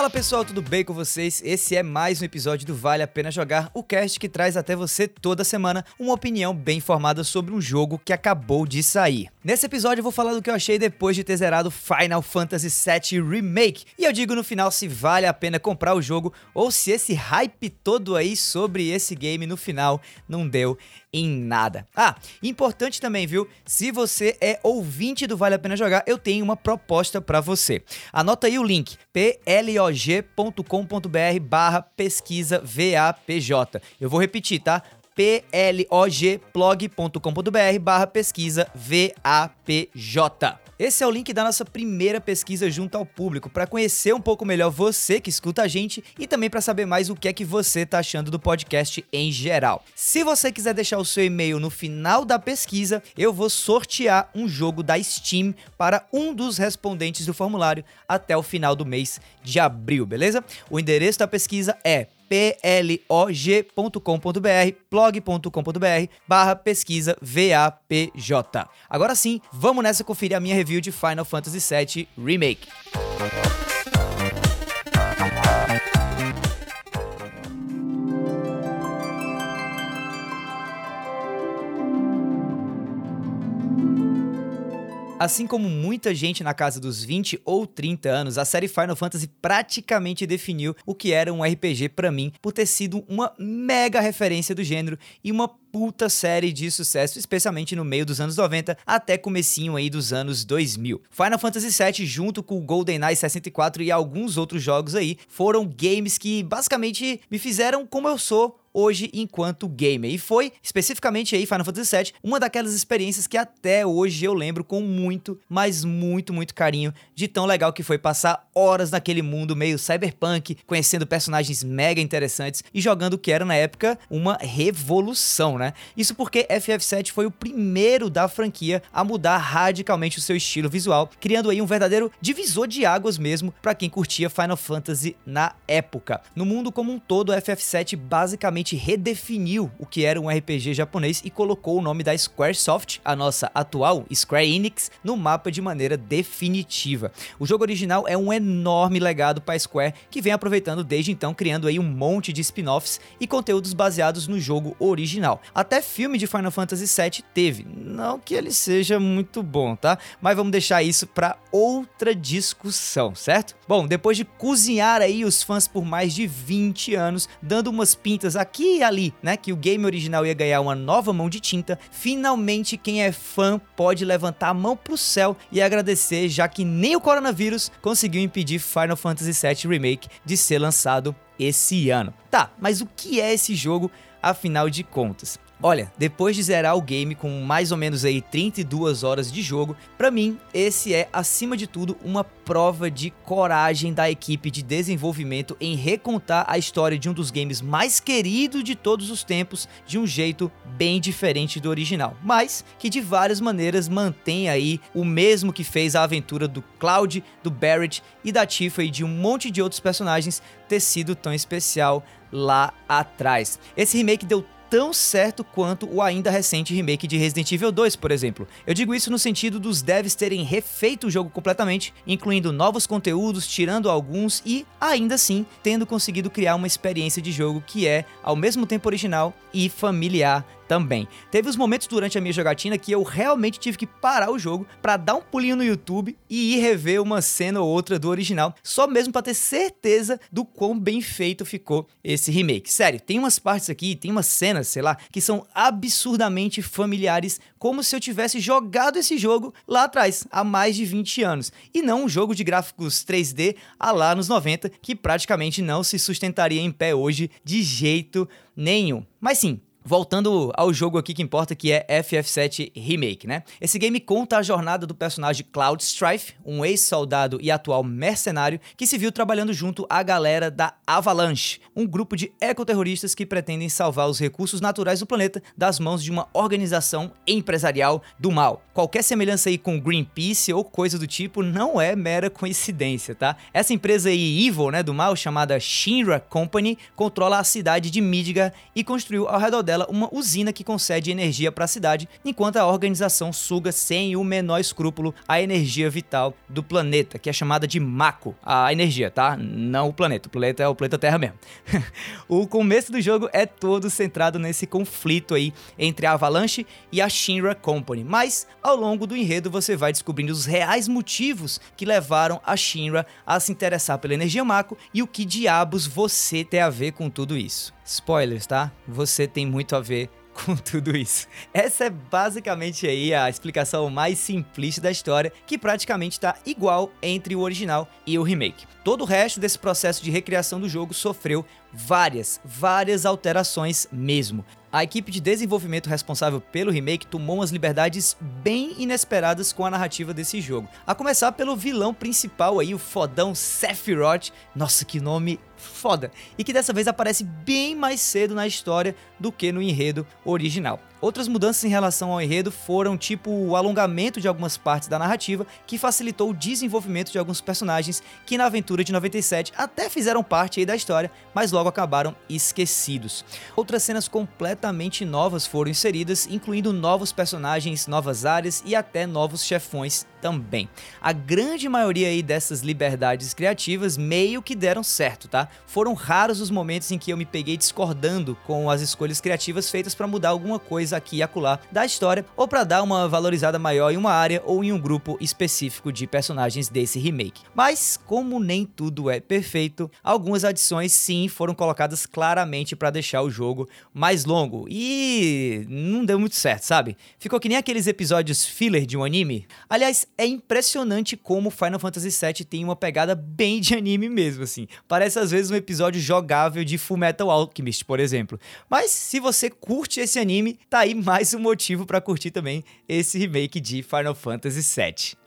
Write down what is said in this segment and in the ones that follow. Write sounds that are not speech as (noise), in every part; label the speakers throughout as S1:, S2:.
S1: Fala pessoal, tudo bem com vocês? Esse é mais um episódio do Vale a Pena Jogar, o cast que traz até você toda semana uma opinião bem informada sobre um jogo que acabou de sair. Nesse episódio eu vou falar do que eu achei depois de ter zerado Final Fantasy VII Remake, e eu digo no final se vale a pena comprar o jogo ou se esse hype todo aí sobre esse game no final não deu em nada. Ah, importante também, viu? Se você é ouvinte do Vale a Pena Jogar, eu tenho uma proposta para você. Anota aí o link plog.com.br barra pesquisa VAPJ. Eu vou repetir, tá? plogblog.com.br barra pesquisa VAPJ. Esse é o link da nossa primeira pesquisa junto ao público, para conhecer um pouco melhor você que escuta a gente e também para saber mais o que é que você tá achando do podcast em geral. Se você quiser deixar o seu e-mail no final da pesquisa, eu vou sortear um jogo da Steam para um dos respondentes do formulário até o final do mês de abril, beleza? O endereço da pesquisa é plog.com.br, blog.com.br, barra pesquisa VAPJ. Agora sim, vamos nessa conferir a minha review de Final Fantasy VII Remake. Assim como muita gente na casa dos 20 ou 30 anos, a série Final Fantasy praticamente definiu o que era um RPG para mim, por ter sido uma mega referência do gênero e uma puta série de sucesso, especialmente no meio dos anos 90 até comecinho aí dos anos 2000. Final Fantasy VII junto com GoldenEye 64 e alguns outros jogos aí foram games que basicamente me fizeram como eu sou hoje enquanto gamer. E foi, especificamente aí, Final Fantasy VII, uma daquelas experiências que até hoje eu lembro com muito, mas muito, muito carinho de tão legal que foi passar horas naquele mundo meio cyberpunk, conhecendo personagens mega interessantes e jogando o que era na época uma revolução, né? Isso porque FF7 foi o primeiro da franquia a mudar radicalmente o seu estilo visual, criando aí um verdadeiro divisor de águas mesmo para quem curtia Final Fantasy na época. No mundo como um todo, FF7 basicamente basicamente redefiniu o que era um RPG japonês e colocou o nome da Squaresoft, a nossa atual Square Enix, no mapa de maneira definitiva. O jogo original é um enorme legado para a Square, que vem aproveitando desde então, criando aí um monte de spin-offs e conteúdos baseados no jogo original. Até filme de Final Fantasy VII teve, não que ele seja muito bom, tá? Mas vamos deixar isso para outra discussão, certo? Bom, depois de cozinhar aí os fãs por mais de 20 anos, dando umas pintas aqui aqui e ali, né, que o game original ia ganhar uma nova mão de tinta, finalmente quem é fã pode levantar a mão pro céu e agradecer, já que nem o coronavírus conseguiu impedir Final Fantasy VII Remake de ser lançado esse ano. Tá, mas o que é esse jogo afinal de contas? Olha, depois de zerar o game com mais ou menos aí 32 horas de jogo, para mim esse é acima de tudo uma prova de coragem da equipe de desenvolvimento em recontar a história de um dos games mais queridos de todos os tempos de um jeito bem diferente do original, mas que de várias maneiras mantém aí o mesmo que fez a aventura do Cloud, do Barrett e da Tifa e de um monte de outros personagens ter sido tão especial lá atrás. Esse remake deu tão certo quanto o ainda recente remake de Resident Evil 2, por exemplo. Eu digo isso no sentido dos devs terem refeito o jogo completamente, incluindo novos conteúdos, tirando alguns e, ainda assim, tendo conseguido criar uma experiência de jogo que é, ao mesmo tempo original e familiar também. Teve os momentos durante a minha jogatina que eu realmente tive que parar o jogo para dar um pulinho no YouTube e ir rever uma cena ou outra do original, só mesmo para ter certeza do quão bem feito ficou esse remake. Sério, tem umas partes aqui, tem umas cenas, sei lá, que são absurdamente familiares, como se eu tivesse jogado esse jogo lá atrás, há mais de 20 anos, e não um jogo de gráficos 3D a lá nos 90, que praticamente não se sustentaria em pé hoje de jeito nenhum. Mas sim, Voltando ao jogo aqui que importa, que é FF7 Remake, né? Esse game conta a jornada do personagem Cloud Strife, um ex-soldado e atual mercenário que se viu trabalhando junto à galera da Avalanche, um grupo de ecoterroristas que pretendem salvar os recursos naturais do planeta das mãos de uma organização empresarial do mal. Qualquer semelhança aí com Greenpeace ou coisa do tipo não é mera coincidência, tá? Essa empresa aí evil, né, do mal, chamada Shinra Company, controla a cidade de Midgar e construiu ao redor dela uma usina que concede energia para a cidade, enquanto a organização suga sem o menor escrúpulo a energia vital do planeta, que é chamada de Mako. A energia, tá? Não o planeta. O planeta é o planeta Terra mesmo. (laughs) o começo do jogo é todo centrado nesse conflito aí entre a Avalanche e a Shinra Company, mas ao longo do enredo você vai descobrindo os reais motivos que levaram a Shinra a se interessar pela energia Mako e o que diabos você tem a ver com tudo isso. Spoilers, tá? Você tem muito a ver (laughs) com tudo isso. Essa é basicamente aí a explicação mais simplista da história, que praticamente está igual entre o original e o remake. Todo o resto desse processo de recriação do jogo sofreu várias, várias alterações mesmo. A equipe de desenvolvimento responsável pelo remake tomou umas liberdades bem inesperadas com a narrativa desse jogo. A começar pelo vilão principal aí, o fodão Sephiroth. Nossa, que nome foda! E que dessa vez aparece bem mais cedo na história do que no enredo original. Outras mudanças em relação ao enredo foram tipo o alongamento de algumas partes da narrativa, que facilitou o desenvolvimento de alguns personagens que na aventura de 97 até fizeram parte da história, mas logo acabaram esquecidos. Outras cenas completamente novas foram inseridas, incluindo novos personagens, novas áreas e até novos chefões também. A grande maioria aí dessas liberdades criativas meio que deram certo, tá? Foram raros os momentos em que eu me peguei discordando com as escolhas criativas feitas para mudar alguma coisa aqui e acolá da história, ou para dar uma valorizada maior em uma área ou em um grupo específico de personagens desse remake. Mas, como nem tudo é perfeito, algumas adições sim foram colocadas claramente para deixar o jogo mais longo e não deu muito certo, sabe? Ficou que nem aqueles episódios filler de um anime. Aliás, é impressionante como Final Fantasy VII tem uma pegada bem de anime mesmo, assim. Parece às vezes um episódio jogável de Full Metal Alchemist, por exemplo. Mas se você curte esse anime, tá aí mais um motivo para curtir também esse remake de Final Fantasy VII.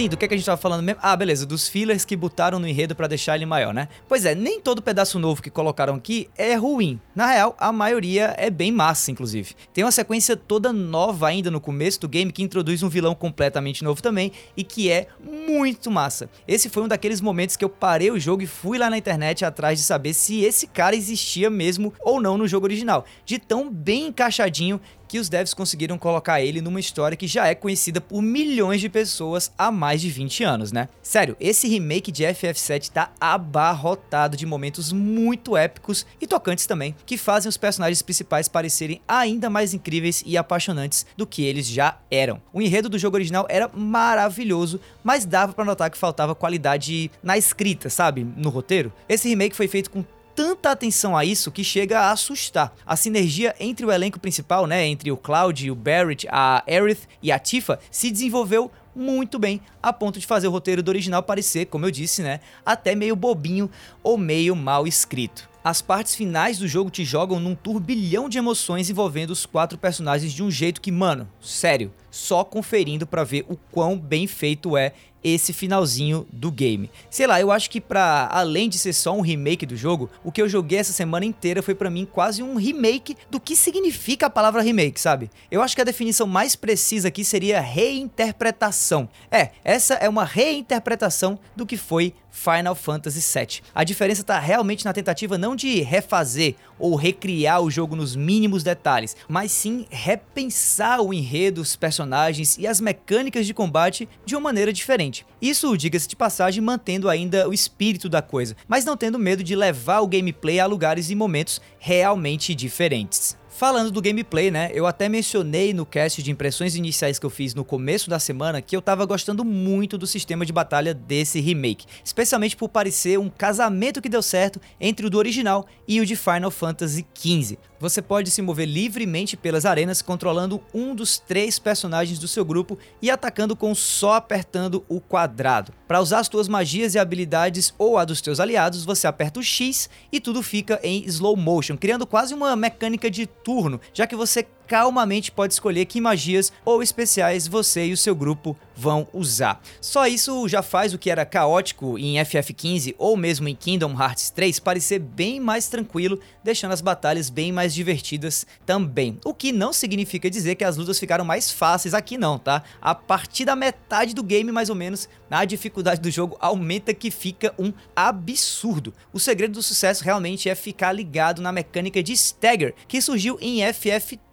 S1: Sim, do que, que a gente tava falando mesmo? Ah, beleza, dos fillers que botaram no enredo para deixar ele maior, né? Pois é, nem todo pedaço novo que colocaram aqui é ruim. Na real, a maioria é bem massa, inclusive. Tem uma sequência toda nova ainda no começo do game que introduz um vilão completamente novo também e que é muito massa. Esse foi um daqueles momentos que eu parei o jogo e fui lá na internet atrás de saber se esse cara existia mesmo ou não no jogo original. De tão bem encaixadinho que os devs conseguiram colocar ele numa história que já é conhecida por milhões de pessoas há mais de 20 anos, né? Sério, esse remake de FF7 tá abarrotado de momentos muito épicos e tocantes também, que fazem os personagens principais parecerem ainda mais incríveis e apaixonantes do que eles já eram. O enredo do jogo original era maravilhoso, mas dava para notar que faltava qualidade na escrita, sabe? No roteiro. Esse remake foi feito com tanta atenção a isso que chega a assustar. A sinergia entre o elenco principal, né, entre o Cloud, o Barrett, a Aerith e a Tifa, se desenvolveu muito bem, a ponto de fazer o roteiro do original parecer, como eu disse, né, até meio bobinho ou meio mal escrito. As partes finais do jogo te jogam num turbilhão de emoções envolvendo os quatro personagens de um jeito que, mano, sério, só conferindo para ver o quão bem feito é esse finalzinho do game. Sei lá, eu acho que para além de ser só um remake do jogo, o que eu joguei essa semana inteira foi para mim quase um remake do que significa a palavra remake, sabe? Eu acho que a definição mais precisa aqui seria reinterpretação. É, essa é uma reinterpretação do que foi Final Fantasy VII. A diferença está realmente na tentativa não de refazer ou recriar o jogo nos mínimos detalhes, mas sim repensar o enredo, os personagens e as mecânicas de combate de uma maneira diferente. Isso, diga-se de passagem, mantendo ainda o espírito da coisa, mas não tendo medo de levar o gameplay a lugares e momentos realmente diferentes. Falando do gameplay, né? Eu até mencionei no cast de impressões iniciais que eu fiz no começo da semana que eu tava gostando muito do sistema de batalha desse remake, especialmente por parecer um casamento que deu certo entre o do original e o de Final Fantasy XV. Você pode se mover livremente pelas arenas controlando um dos três personagens do seu grupo e atacando com só apertando o quadrado. Para usar as suas magias e habilidades ou a dos teus aliados, você aperta o X e tudo fica em slow motion, criando quase uma mecânica de turno, já que você calmamente pode escolher que magias ou especiais você e o seu grupo vão usar. Só isso já faz o que era caótico em FF15 ou mesmo em Kingdom Hearts 3 parecer bem mais tranquilo, deixando as batalhas bem mais divertidas também. O que não significa dizer que as lutas ficaram mais fáceis aqui não, tá? A partir da metade do game mais ou menos, a dificuldade do jogo aumenta que fica um absurdo. O segredo do sucesso realmente é ficar ligado na mecânica de stagger, que surgiu em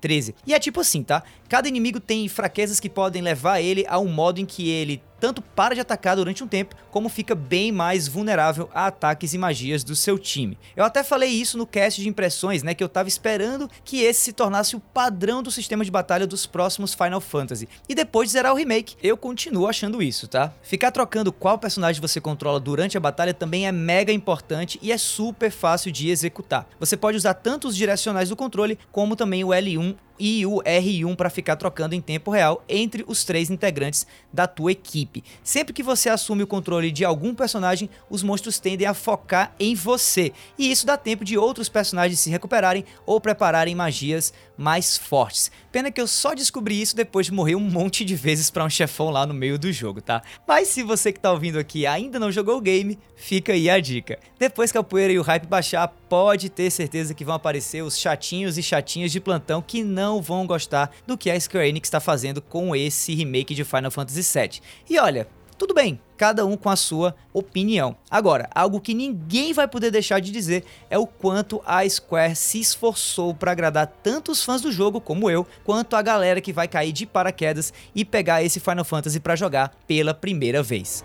S1: FF13. E é tipo assim, tá? Cada inimigo tem fraquezas que podem levar ele a um modo em que ele tanto para de atacar durante um tempo, como fica bem mais vulnerável a ataques e magias do seu time. Eu até falei isso no cast de impressões, né, que eu tava esperando que esse se tornasse o padrão do sistema de batalha dos próximos Final Fantasy. E depois de zerar o remake, eu continuo achando isso, tá? Ficar trocando qual personagem você controla durante a batalha também é mega importante e é super fácil de executar. Você pode usar tanto os direcionais do controle, como também o L1 e o R1 para ficar trocando em tempo real entre os três integrantes da tua equipe. Sempre que você assume o controle de algum personagem, os monstros tendem a focar em você, e isso dá tempo de outros personagens se recuperarem ou prepararem magias mais fortes. Pena que eu só descobri isso depois de morrer um monte de vezes para um chefão lá no meio do jogo, tá? Mas se você que tá ouvindo aqui ainda não jogou o game, fica aí a dica. Depois que a poeira e o hype baixar, pode ter certeza que vão aparecer os chatinhos e chatinhas de plantão que não vão gostar do que a Square Enix está fazendo com esse remake de Final Fantasy VII. E olha, tudo bem, cada um com a sua opinião. Agora, algo que ninguém vai poder deixar de dizer é o quanto a Square se esforçou para agradar tanto os fãs do jogo como eu, quanto a galera que vai cair de paraquedas e pegar esse Final Fantasy para jogar pela primeira vez.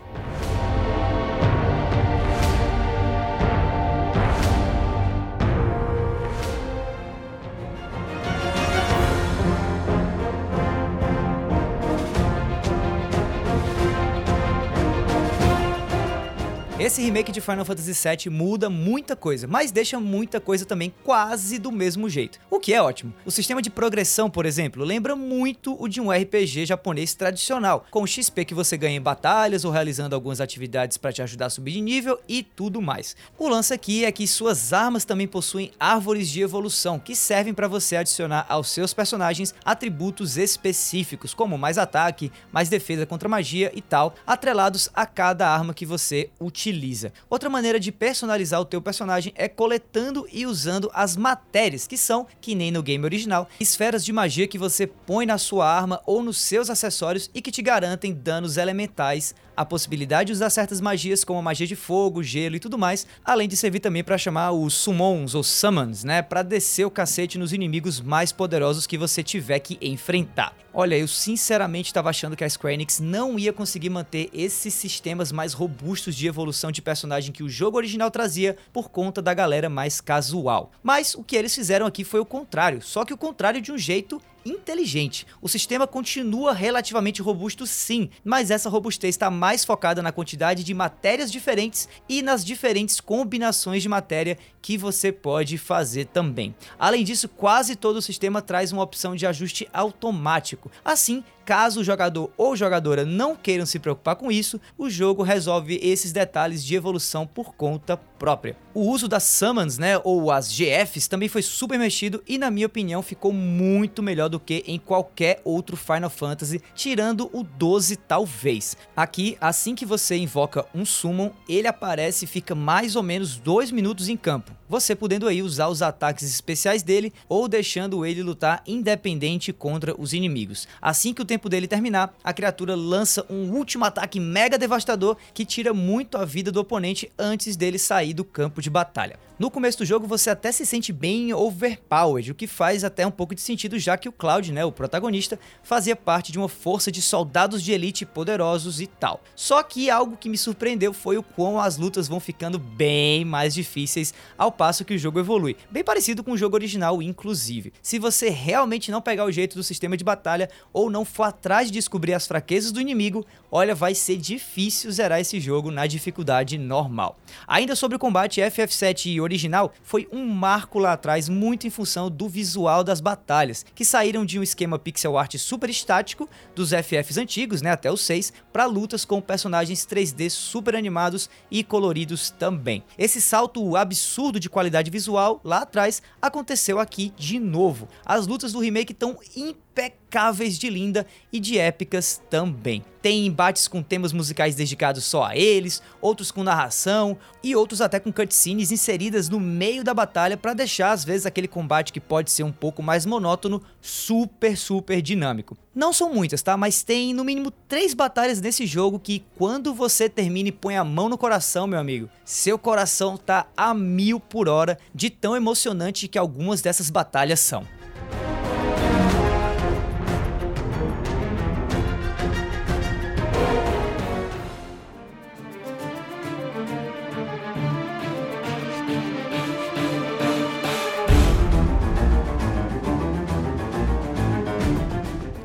S1: Esse remake de Final Fantasy VII muda muita coisa, mas deixa muita coisa também quase do mesmo jeito, o que é ótimo. O sistema de progressão, por exemplo, lembra muito o de um RPG japonês tradicional, com XP que você ganha em batalhas ou realizando algumas atividades para te ajudar a subir de nível e tudo mais. O lance aqui é que suas armas também possuem árvores de evolução que servem para você adicionar aos seus personagens atributos específicos, como mais ataque, mais defesa contra magia e tal, atrelados a cada arma que você utiliza utiliza. Outra maneira de personalizar o teu personagem é coletando e usando as matérias, que são, que nem no game original, esferas de magia que você põe na sua arma ou nos seus acessórios e que te garantem danos elementais a possibilidade de usar certas magias como a magia de fogo, gelo e tudo mais, além de servir também para chamar os summons ou summons, né, para descer o cacete nos inimigos mais poderosos que você tiver que enfrentar. Olha, eu sinceramente estava achando que a Square Enix não ia conseguir manter esses sistemas mais robustos de evolução de personagem que o jogo original trazia por conta da galera mais casual. Mas o que eles fizeram aqui foi o contrário, só que o contrário de um jeito inteligente. O sistema continua relativamente robusto sim, mas essa robustez está mais focada na quantidade de matérias diferentes e nas diferentes combinações de matéria que você pode fazer também. Além disso, quase todo o sistema traz uma opção de ajuste automático. Assim, Caso o jogador ou jogadora não queiram se preocupar com isso, o jogo resolve esses detalhes de evolução por conta própria. O uso das summons, né, ou as GFs, também foi super mexido e na minha opinião ficou muito melhor do que em qualquer outro Final Fantasy, tirando o 12 talvez. Aqui, assim que você invoca um summon, ele aparece e fica mais ou menos 2 minutos em campo você podendo aí usar os ataques especiais dele ou deixando ele lutar independente contra os inimigos. Assim que o tempo dele terminar, a criatura lança um último ataque mega devastador que tira muito a vida do oponente antes dele sair do campo de batalha. No começo do jogo você até se sente bem overpowered, o que faz até um pouco de sentido já que o Cloud, né, o protagonista, fazia parte de uma força de soldados de elite poderosos e tal. Só que algo que me surpreendeu foi o quão as lutas vão ficando bem mais difíceis ao passo que o jogo evolui. Bem parecido com o jogo original, inclusive. Se você realmente não pegar o jeito do sistema de batalha ou não for atrás de descobrir as fraquezas do inimigo, olha, vai ser difícil zerar esse jogo na dificuldade normal. Ainda sobre o combate, FF7 e original foi um marco lá atrás, muito em função do visual das batalhas, que saíram de um esquema pixel art super estático dos FFs antigos, né, até os 6, para lutas com personagens 3D super animados e coloridos também. Esse salto absurdo de qualidade visual lá atrás aconteceu aqui de novo. As lutas do remake estão impecáveis de linda e de épicas também. Tem embates com temas musicais dedicados só a eles, outros com narração e outros até com cutscenes inseridas no meio da batalha para deixar às vezes aquele combate que pode ser um pouco mais monótono super super dinâmico. Não são muitas, tá? Mas tem no mínimo três batalhas nesse jogo que quando você termina e põe a mão no coração, meu amigo, seu coração tá a mil por hora de tão emocionante que algumas dessas batalhas são.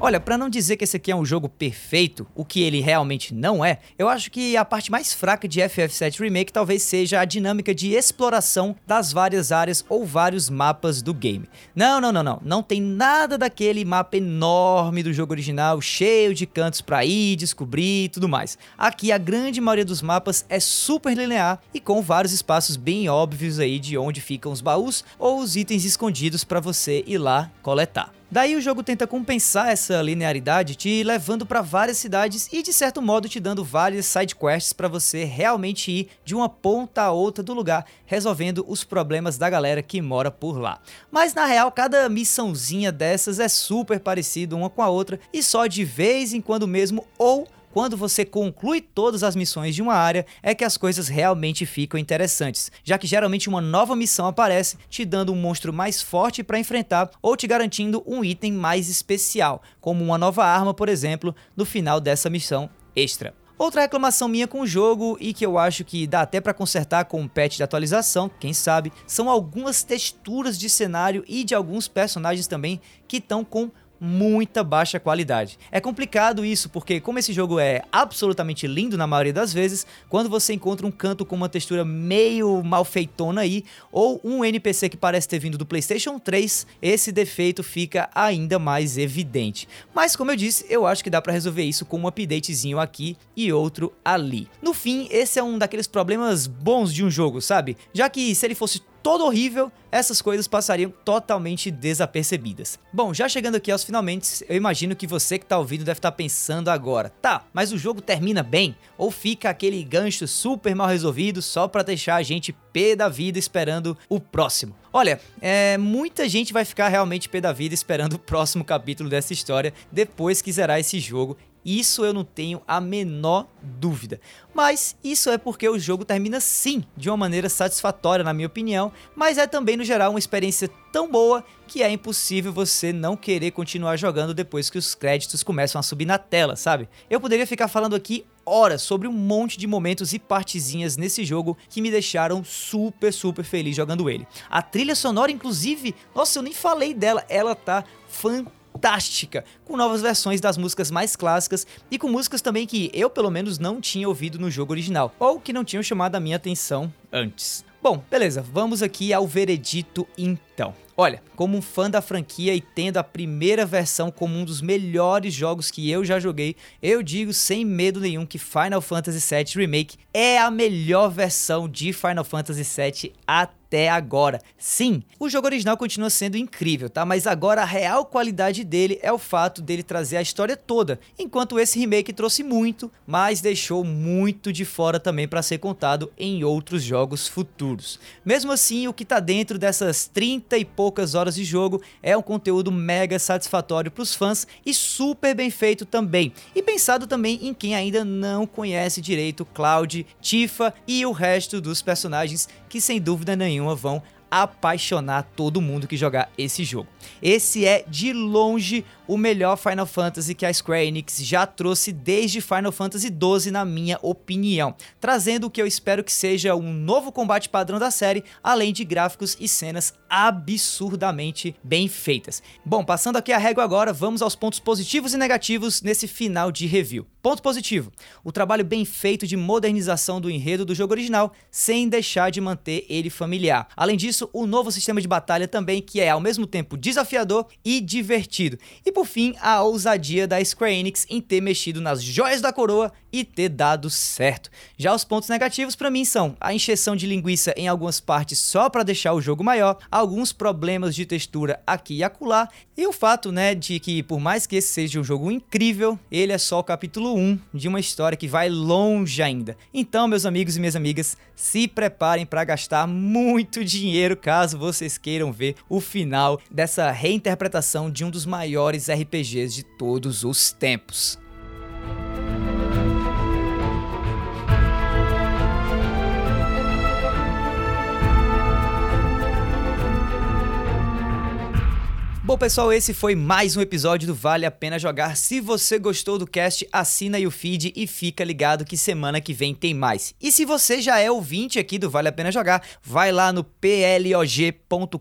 S1: Olha, para não dizer que esse aqui é um jogo perfeito, o que ele realmente não é, eu acho que a parte mais fraca de FF7 Remake talvez seja a dinâmica de exploração das várias áreas ou vários mapas do game. Não, não, não, não, não tem nada daquele mapa enorme do jogo original, cheio de cantos para ir, descobrir e tudo mais. Aqui a grande maioria dos mapas é super linear e com vários espaços bem óbvios aí de onde ficam os baús ou os itens escondidos para você ir lá coletar. Daí o jogo tenta compensar essa linearidade te levando para várias cidades e de certo modo te dando várias side quests para você realmente ir de uma ponta a outra do lugar, resolvendo os problemas da galera que mora por lá. Mas na real, cada missãozinha dessas é super parecida uma com a outra e só de vez em quando mesmo ou quando você conclui todas as missões de uma área, é que as coisas realmente ficam interessantes, já que geralmente uma nova missão aparece, te dando um monstro mais forte para enfrentar ou te garantindo um item mais especial, como uma nova arma, por exemplo, no final dessa missão extra. Outra reclamação minha com o jogo e que eu acho que dá até para consertar com um patch de atualização, quem sabe, são algumas texturas de cenário e de alguns personagens também que estão com muita baixa qualidade. É complicado isso porque como esse jogo é absolutamente lindo na maioria das vezes, quando você encontra um canto com uma textura meio mal feitona aí, ou um NPC que parece ter vindo do PlayStation 3, esse defeito fica ainda mais evidente. Mas como eu disse, eu acho que dá para resolver isso com um updatezinho aqui e outro ali. No fim, esse é um daqueles problemas bons de um jogo, sabe? Já que se ele fosse todo horrível, essas coisas passariam totalmente desapercebidas. Bom, já chegando aqui aos finalmente, eu imagino que você que tá ouvindo deve estar tá pensando agora, tá, mas o jogo termina bem? Ou fica aquele gancho super mal resolvido só para deixar a gente pé da vida esperando o próximo? Olha, é, muita gente vai ficar realmente pé da vida esperando o próximo capítulo dessa história depois que zerar esse jogo isso eu não tenho a menor dúvida. Mas isso é porque o jogo termina sim de uma maneira satisfatória, na minha opinião, mas é também no geral uma experiência tão boa que é impossível você não querer continuar jogando depois que os créditos começam a subir na tela, sabe? Eu poderia ficar falando aqui horas sobre um monte de momentos e partezinhas nesse jogo que me deixaram super, super feliz jogando ele. A trilha sonora, inclusive, nossa, eu nem falei dela, ela tá fantástica fantástica, com novas versões das músicas mais clássicas e com músicas também que eu pelo menos não tinha ouvido no jogo original, ou que não tinham chamado a minha atenção antes. Bom, beleza, vamos aqui ao veredito então. Olha, como um fã da franquia e tendo a primeira versão como um dos melhores jogos que eu já joguei, eu digo sem medo nenhum que Final Fantasy VII Remake é a melhor versão de Final Fantasy VII até agora. Sim, o jogo original continua sendo incrível, tá? Mas agora a real qualidade dele é o fato dele trazer a história toda, enquanto esse remake trouxe muito, mas deixou muito de fora também para ser contado em outros jogos futuros. Mesmo assim, o que tá dentro dessas 30 e poucas horas de jogo é um conteúdo mega satisfatório para os fãs e super bem feito também. E pensado também em quem ainda não conhece direito Cloud, Tifa e o resto dos personagens que sem dúvida nenhuma vão apaixonar todo mundo que jogar esse jogo. Esse é de longe o melhor Final Fantasy que a Square Enix já trouxe desde Final Fantasy XII, na minha opinião, trazendo o que eu espero que seja um novo combate padrão da série, além de gráficos e cenas absurdamente bem feitas. Bom, passando aqui a régua agora, vamos aos pontos positivos e negativos nesse final de review. Ponto positivo: o trabalho bem feito de modernização do enredo do jogo original, sem deixar de manter ele familiar. Além disso, o novo sistema de batalha também, que é ao mesmo tempo desafiador e divertido. E por fim, a ousadia da Square Enix em ter mexido nas joias da coroa e ter dado certo. Já os pontos negativos para mim são a encheção de linguiça em algumas partes só para deixar o jogo maior, alguns problemas de textura aqui e acolá, e o fato, né, de que por mais que esse seja um jogo incrível, ele é só o capítulo 1 de uma história que vai longe ainda. Então, meus amigos e minhas amigas, se preparem para gastar muito dinheiro caso vocês queiram ver o final dessa reinterpretação de um dos maiores RPGs de todos os tempos. Bom, pessoal, esse foi mais um episódio do Vale a Pena Jogar. Se você gostou do cast, assina aí o feed e fica ligado que semana que vem tem mais. E se você já é ouvinte aqui do Vale a Pena Jogar, vai lá no plog.com.br,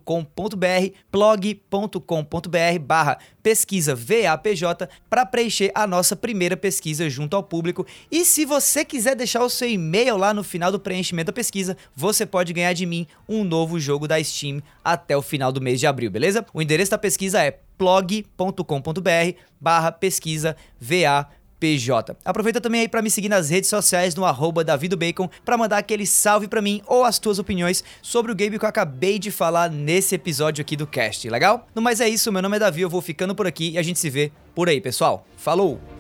S1: plog.com.br barra pesquisa VAPJ para preencher a nossa primeira pesquisa junto ao público. E se você quiser deixar o seu e-mail lá no final do preenchimento da pesquisa, você pode ganhar de mim um novo jogo da Steam até o final do mês de abril, beleza? O endereço da pesquisa é plog.com.br barra pesquisa VAPJ. PJ. Aproveita também aí para me seguir nas redes sociais no arroba davidobacon para mandar aquele salve para mim ou as tuas opiniões sobre o game que eu acabei de falar nesse episódio aqui do cast, legal? No mais é isso, meu nome é Davi, eu vou ficando por aqui e a gente se vê por aí, pessoal. Falou!